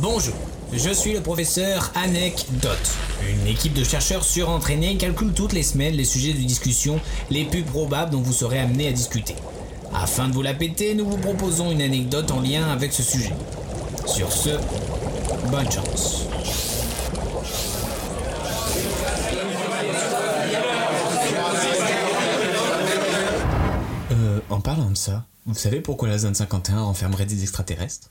Bonjour, je suis le professeur Anecdote. Une équipe de chercheurs surentraînés calcule toutes les semaines les sujets de discussion les plus probables dont vous serez amené à discuter. Afin de vous la péter, nous vous proposons une anecdote en lien avec ce sujet. Sur ce, bonne chance. Euh, en parlant de ça, vous savez pourquoi la zone 51 renfermerait des extraterrestres?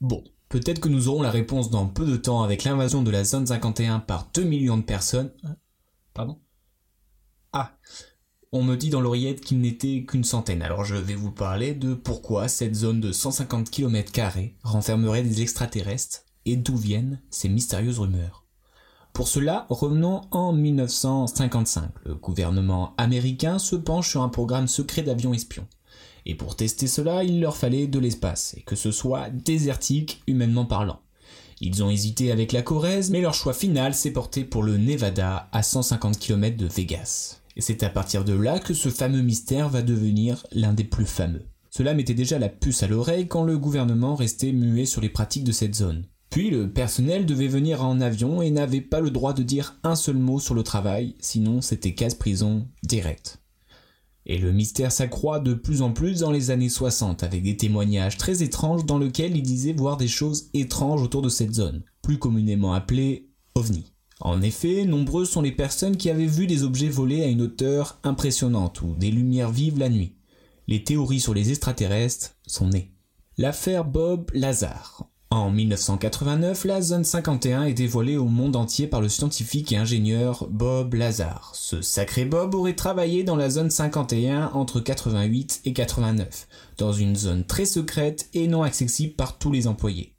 Bon, peut-être que nous aurons la réponse dans peu de temps avec l'invasion de la zone 51 par 2 millions de personnes. Hein Pardon? Ah, on me dit dans l'oreillette qu'il n'était qu'une centaine, alors je vais vous parler de pourquoi cette zone de 150 km renfermerait des extraterrestres et d'où viennent ces mystérieuses rumeurs. Pour cela, revenons en 1955. Le gouvernement américain se penche sur un programme secret d'avions espions. Et pour tester cela, il leur fallait de l'espace, et que ce soit désertique humainement parlant. Ils ont hésité avec la Corrèze, mais leur choix final s'est porté pour le Nevada, à 150 km de Vegas. Et c'est à partir de là que ce fameux mystère va devenir l'un des plus fameux. Cela mettait déjà la puce à l'oreille quand le gouvernement restait muet sur les pratiques de cette zone. Puis le personnel devait venir en avion et n'avait pas le droit de dire un seul mot sur le travail, sinon c'était casse-prison direct. Et le mystère s'accroît de plus en plus dans les années 60 avec des témoignages très étranges dans lesquels ils disaient voir des choses étranges autour de cette zone, plus communément appelée OVNI. En effet, nombreuses sont les personnes qui avaient vu des objets voler à une hauteur impressionnante ou des lumières vives la nuit. Les théories sur les extraterrestres sont nées. L'affaire Bob Lazar. En 1989, la zone 51 est dévoilée au monde entier par le scientifique et ingénieur Bob Lazar. Ce sacré Bob aurait travaillé dans la zone 51 entre 88 et 89, dans une zone très secrète et non accessible par tous les employés.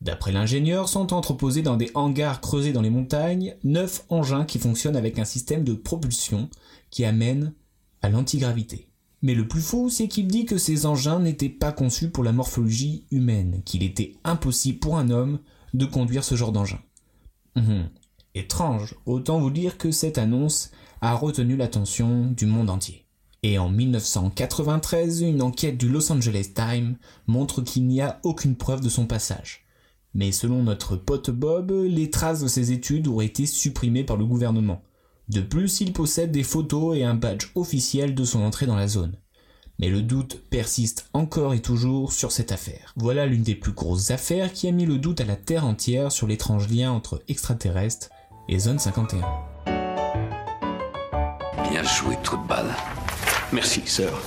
D'après l'ingénieur, sont entreposés dans des hangars creusés dans les montagnes, neuf engins qui fonctionnent avec un système de propulsion qui amène à l'antigravité. Mais le plus fou, c'est qu'il dit que ces engins n'étaient pas conçus pour la morphologie humaine, qu'il était impossible pour un homme de conduire ce genre d'engin. Hum, étrange, autant vous dire que cette annonce a retenu l'attention du monde entier. Et en 1993, une enquête du Los Angeles Times montre qu'il n'y a aucune preuve de son passage. Mais selon notre pote Bob, les traces de ces études auraient été supprimées par le gouvernement. De plus, il possède des photos et un badge officiel de son entrée dans la zone. Mais le doute persiste encore et toujours sur cette affaire. Voilà l'une des plus grosses affaires qui a mis le doute à la Terre entière sur l'étrange lien entre extraterrestres et zone 51. Bien joué, trou. Merci, sœur.